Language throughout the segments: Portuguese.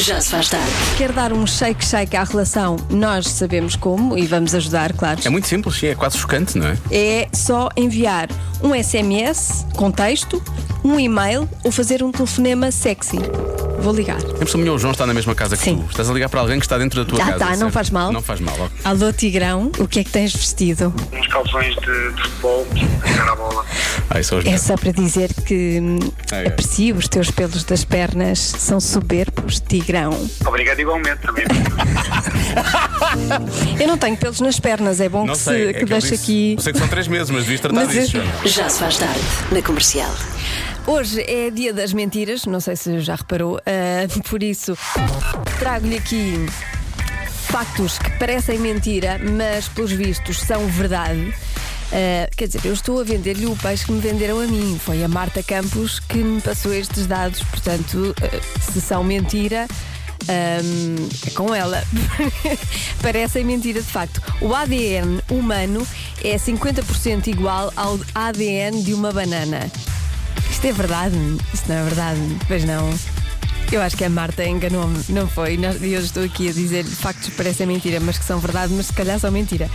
Já se faz tarde. Quer dar um shake-shake à relação? Nós sabemos como e vamos ajudar, claro. É muito simples, sim, é quase chocante, não é? É só enviar um SMS com texto, um e-mail ou fazer um telefonema sexy. Vou ligar. A pessoa minha, o João está na mesma casa que Sim. tu. Estás a ligar para alguém que está dentro da tua Já casa. está, não certo? faz mal. Não faz mal. ok. Alô, Tigrão, o que é que tens vestido? uns calções de, de futebol, jogar a bola. Ah, isso é os É só para dizer que hum, É, é. aprecio os teus pelos das pernas, são soberbos, Tigrão. Obrigado igualmente também. Eu não tenho pelos nas pernas, é bom Não que, sei, se, é que eu deixe disse- aqui. Eu sei que são três meses, mas devias tratar Mas disso, eu-. Já se faz tarde. Na comercial. Hoje é dia das mentiras, não sei se já reparou, ah, por isso trago-lhe aqui factos que parecem mentira, mas pelos vistos são verdade. Ah, quer dizer, eu estou a vender-lhe o peixe que me venderam a mim. Foi a Marta Campos que me passou estes dados, portanto, ah, se são mentira. ahm, é com ela. Parecem mentira de facto. O ADN humano é 50% igual ao ADN de uma banana. Isto é verdade? Isto não é verdade? Pois não. Eu acho que a Marta enganou-me, não foi? E eu estou aqui a dizer factos que parecem mentira, mas que são verdade, mas se calhar são mentira.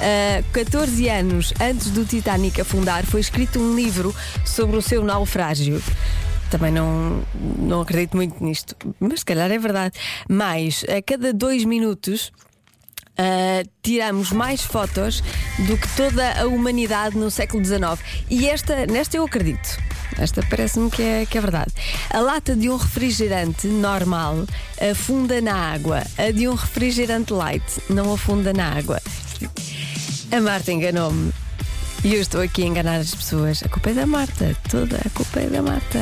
Ah, 14 anos antes do Titanic afundar, foi escrito um livro sobre o seu naufrágio. Também não, não acredito muito nisto, mas se calhar é verdade. Mais, a cada dois minutos. Uh, tiramos mais fotos do que toda a humanidade no século XIX. E esta, nesta eu acredito. Esta parece-me que é, que é verdade. A lata de um refrigerante normal afunda na água. A de um refrigerante light não afunda na água. A Marta enganou-me. E eu estou aqui a enganar as pessoas. A culpa é da Marta, toda a culpa é da Marta.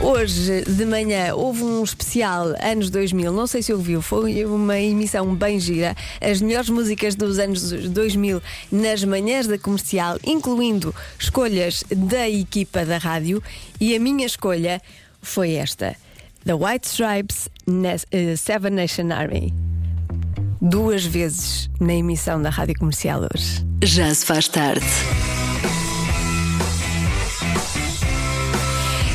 Hoje de manhã houve um especial anos 2000, não sei se ouviu, foi uma emissão bem gira. As melhores músicas dos anos 2000 nas manhãs da comercial, incluindo escolhas da equipa da rádio. E a minha escolha foi esta: The White Stripes, eh, Seven Nation Army. Duas vezes na emissão da rádio comercial hoje. Já se faz tarde.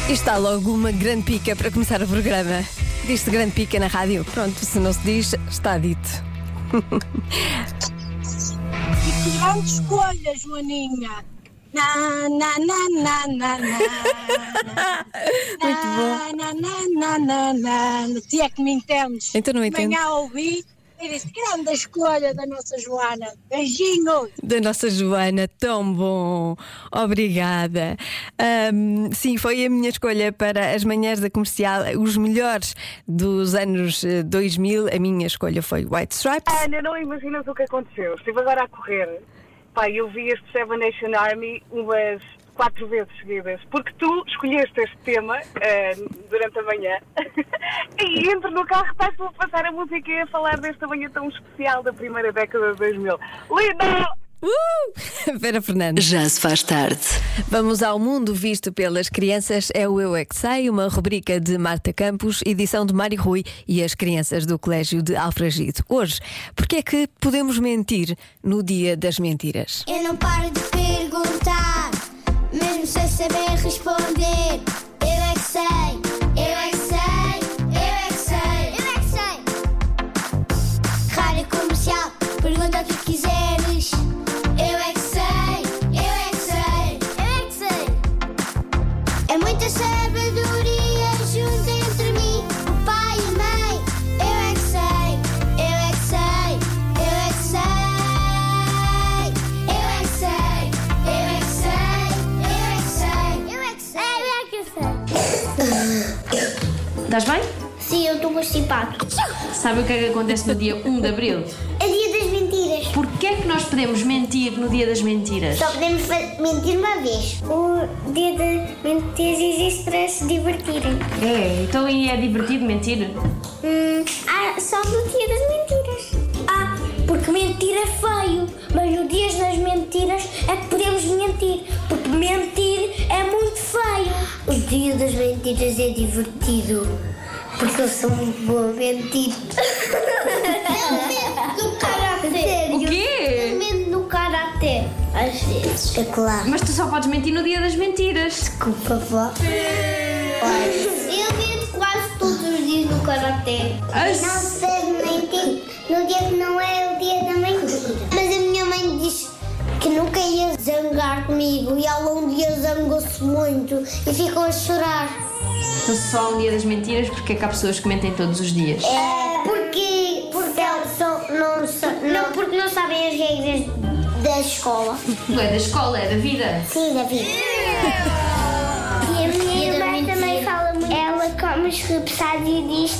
E está logo uma grande pica para começar o programa. Diz-se grande pica na rádio. Pronto, se não se diz, está dito. Que grande escolha, Joaninha. Na, na, na, na, na, na. Muito bom. Na, na, na, na, na. Se é que me entendes. Então não entendo. Manhã ouvi e disse: grande escolha da nossa Joana. Beijinhos. Da nossa Joana, tão bom. Obrigada. Ahm, sim, foi a minha escolha para as manhãs da comercial, os melhores dos anos eh, 2000. A minha escolha foi White Stripes. Ana, não imaginas o que aconteceu. Estive agora a correr. Pai, eu vi este Seven Nation Army umas quatro vezes seguidas. Porque tu escolheste este tema eh, durante a manhã. e entro no carro, estás a passar a música e a falar desta manhã tão especial da primeira década de 2000. Lindo! Uh! Vera Fernandes. Já se faz tarde. Vamos ao mundo visto pelas crianças. É o Eu é que Sei, uma rubrica de Marta Campos, edição de Mário Rui e as crianças do Colégio de Alfragide. Hoje, porque é que podemos mentir no dia das mentiras? Eu não paro de perguntar, saber responder. Sabe o que é que acontece no dia 1 de Abril? É dia das mentiras. Porquê é que nós podemos mentir no dia das mentiras? Só podemos mentir uma vez. O dia das mentiras existe para se divertirem. É, então e é divertido mentir? Hum, ah, só no dia das mentiras. Ah, porque mentir é feio. Mas no dia das mentiras é que podemos mentir. Porque mentir é muito feio. O dia das mentiras é divertido. Porque eu sou muito boa a mentir. Eu mente no caráter. O quê? Eu mente no caráter. Às vezes. É claro. Mas tu só podes mentir no dia das mentiras. Desculpa, vó. Eu mente quase todos os dias no karaté. Não se deve mentir no dia que não é nunca ia zangar comigo e ela um dia zangou-se muito e ficou a chorar. Só um dia das mentiras, porque é que há pessoas que mentem todos os dias. É porque, porque elas só, não, não, porque não sabem as regras da escola. Não é da escola, é da vida. Sim, da vida. Ela come os repassados e diz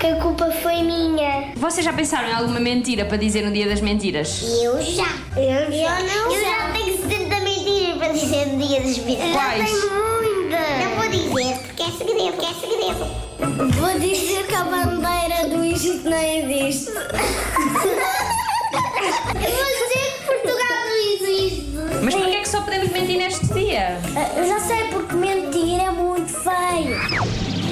que a culpa foi minha. Vocês já pensaram em alguma mentira para dizer no dia das mentiras? Eu já. Eu já. não. Eu já tenho 70 mentiras para dizer no dia das mentiras. Quais? Eu tenho muitas. Não vou dizer porque é segredo, porque é segredo. Vou dizer que a bandeira do Egito não existe. Eu vou dizer que Portugal não existe. Mas porquê é que só podemos mentir neste dia? Eu já sei porque mentir é feio.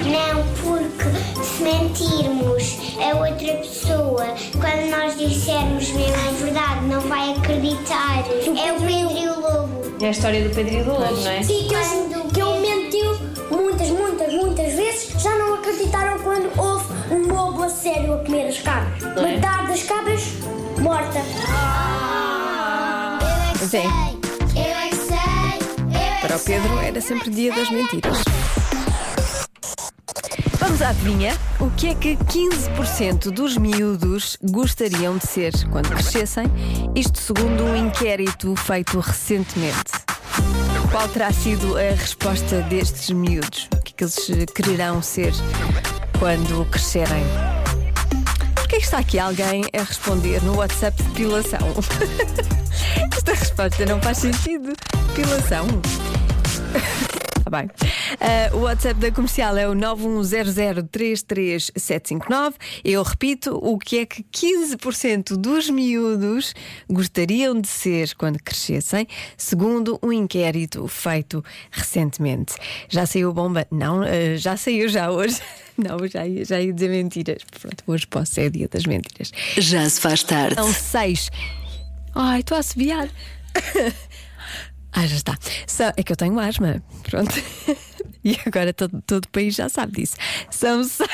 Não, porque se mentirmos a outra pessoa, quando nós dissermos mesmo a verdade, não vai acreditar. É o Pedro e o Lobo. É a história do Pedro e do Lobo, não é? Sim, que, eu, que ele mentiu muitas, muitas, muitas vezes. Já não acreditaram quando houve um lobo a sério a comer as cabras. É? Metade das cabras morta. Eu é que Sim. sei, eu é que sei, eu é Para o Pedro era sempre dia das mentiras. Vamos à adivinha. O que é que 15% dos miúdos gostariam de ser quando crescessem? Isto segundo um inquérito feito recentemente. Qual terá sido a resposta destes miúdos? O que é que eles eh, quererão ser quando crescerem? Porquê que está aqui alguém a responder no WhatsApp depilação? Esta resposta não faz sentido. Depilação. Tá bem. Ah, o WhatsApp da comercial é o 910033759. Eu repito, o que é que 15% dos miúdos gostariam de ser quando crescessem, segundo um inquérito feito recentemente. Já saiu a bomba? Não, ah, já saiu já hoje. Não, já ia, já ia dizer mentiras. Pronto, hoje posso ser dia das mentiras. Já se faz tarde. São seis. Ai, estou a assobiar. Ah, já está. São- é que eu tenho asma. Pronto. E agora todo, todo o país já sabe disso. São 6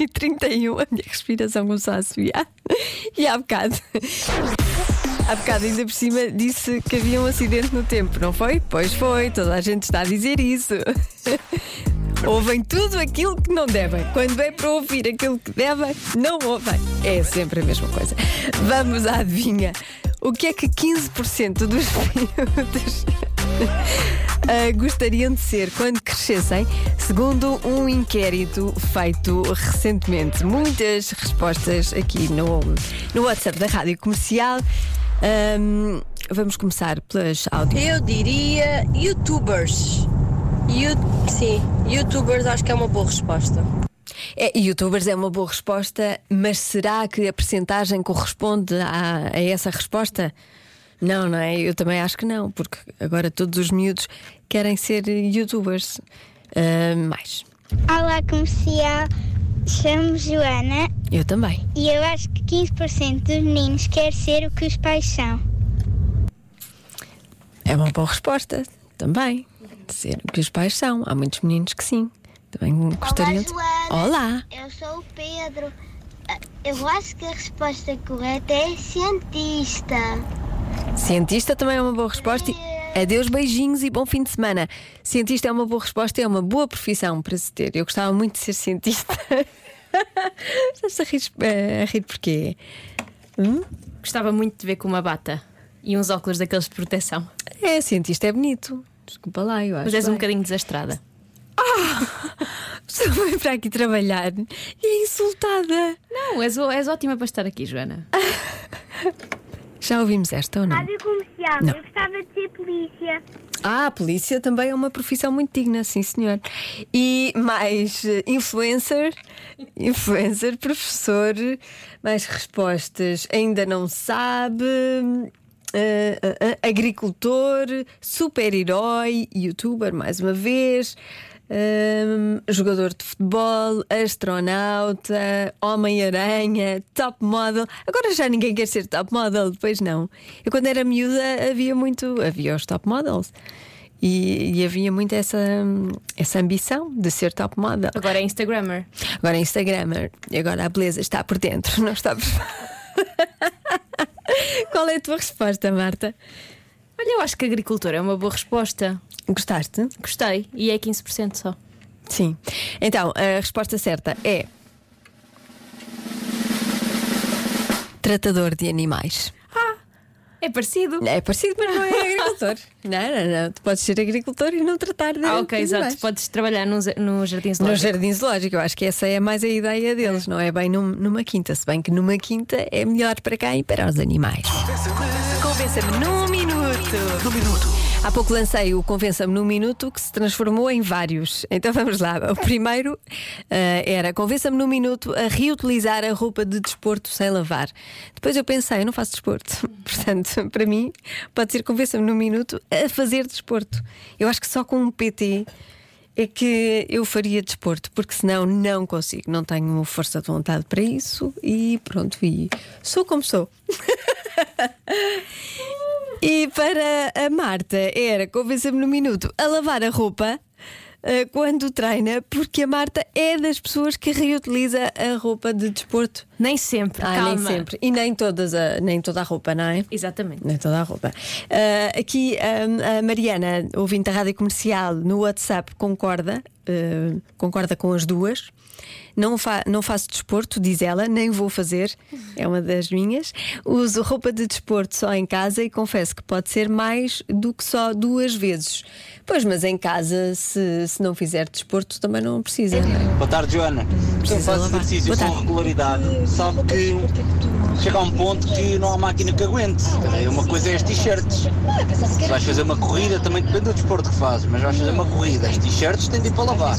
e 31 A minha respiração começou a assobiar. E há bocado. Há bocado, ainda por cima, disse que havia um acidente no tempo, não foi? Pois foi, toda a gente está a dizer isso. Ouvem tudo aquilo que não devem. Quando é para ouvir aquilo que devem, não ouvem. É sempre a mesma coisa. Vamos à adivinha. O que é que 15% dos miúdos ah, gostariam de ser quando crescessem, segundo um inquérito feito recentemente? Muitas respostas aqui no, no WhatsApp da Rádio Comercial. Ahm, vamos começar pelas áudios. Eu diria youtubers. You- sim, youtubers acho que é uma boa resposta. É, youtubers é uma boa resposta, mas será que a percentagem corresponde a, a essa resposta? Não, não é? Eu também acho que não, porque agora todos os miúdos querem ser youtubers. Ah, mais. Olá, comercial. Chamo Joana Eu também. e eu acho que 15% dos meninos quer ser o que os pais são. É uma boa resposta também. Ser o que os pais são. Há muitos meninos que sim. Também gostariam de. Olá! Eu sou o Pedro. Eu acho que a resposta correta é cientista. Cientista também é uma boa resposta. Adeus, beijinhos e bom fim de semana. Cientista é uma boa resposta e é uma boa profissão para se ter. Eu gostava muito de ser cientista. Estás a rir, eh, a rir porquê? Gostava muito de ver com uma bata e uns óculos daqueles de proteção. É, cientista é bonito. Desculpa lá, eu acho. Mas és um bem. bocadinho desastrada. Só vem para aqui trabalhar e é insultada. Não, és, és ótima para estar aqui, Joana. Já ouvimos esta ou não? comercial, Não. eu gostava de ser polícia. Ah, a polícia também é uma profissão muito digna, sim senhor. E mais eh, influencer, influencer, professor, mais respostas. Ainda não sabe. eh, eh, eh, agricultor, super-herói, youtuber, mais uma vez. Hum, jogador de futebol, astronauta, Homem-Aranha, top model. Agora já ninguém quer ser top model, depois não. Eu quando era miúda havia muito, havia os top models. E, e havia muito essa, essa ambição de ser top model. Agora é Instagrammer. Agora é Instagrammer e agora a beleza está por dentro, não está por Qual é a tua resposta, Marta? Olha, eu acho que agricultor é uma boa resposta. Gostaste? Gostei. E é 15% só. Sim. Então, a resposta certa é. Tratador de animais. É parecido. É parecido, mas não é agricultor. não, não, não. Tu podes ser agricultor e não tratar de Ah, ok, de exato. animais. Podes trabalhar no, no jardim No zoológico. jardim zoológico, eu acho que essa é mais a ideia deles, não é bem num- numa quinta, se bem que numa quinta é melhor para cá e para os animais. Convença-me num minuto. Num minuto. Há pouco lancei o Convença-me num minuto que se transformou em vários. Então vamos lá. O primeiro eh, era Convença-me num minuto a reutilizar a roupa de desporto sem lavar. Depois eu pensei, eu não faço desporto. Portanto, para mim, pode ser Convença-me num minuto a fazer desporto. Eu acho que só com um PT é que eu faria desporto, porque senão não consigo, não tenho força de vontade para isso e pronto, e sou como sou. e para a Marta era convença-me no minuto a lavar a roupa. eh, Quando treina, porque a Marta é das pessoas que reutiliza a roupa de desporto. Nem sempre, Ah, calma. nem sempre. E nem, todas a, nem toda a roupa, não é? Exatamente. Nem toda a roupa. Ah, aqui ah, a Mariana, ouvinte da rádio comercial, no WhatsApp, concorda, ah, concorda com as duas. Não, fa não faço desporto, diz ela, nem vou fazer, é uma das minhas. Uso roupa de desporto só em casa e confesso que pode ser mais do que só duas vezes. Pois, mas em casa, se, se não fizer desporto, também não precisa. Não é? Boa tarde, Joana. Faz lavar. exercício Boa com tarde. regularidade sabe que chega a um ponto que não há máquina que aguente. É Uma coisa é as t-shirts. Se vais fazer uma corrida, também depende do desporto que fazes, mas vais fazer uma corrida, as t-shirts têm de ir para lavar.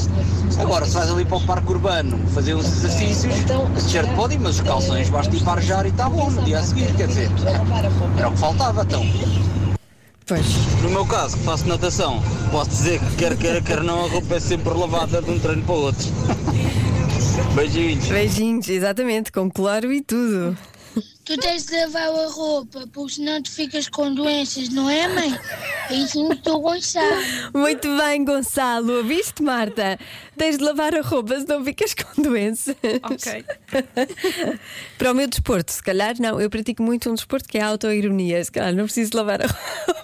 Agora, se vais ali para o parque urbano fazer uns exercícios, a t-shirt pode ir, mas os calções basta ir para arjar e está bom no dia a seguir, quer dizer. Era o que faltava, então. Pois. No meu caso, que faço natação, posso dizer que quer queira, quer não, a roupa é sempre lavada de um treino para o outro. Beijinhos. Beijinhos, exatamente, com cloro e tudo. Tu tens de lavar a roupa, porque senão tu ficas com doenças, não é, mãe? É isso que tu Gonçalo. Muito bem, Gonçalo. Ouviste, Marta? Tens de lavar a roupa, senão ficas com doenças. Ok. Para o meu desporto, se calhar não. Eu pratico muito um desporto que é a autoironia. Se calhar não preciso lavar a roupa.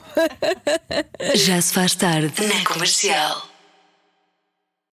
Já se faz tarde na comercial.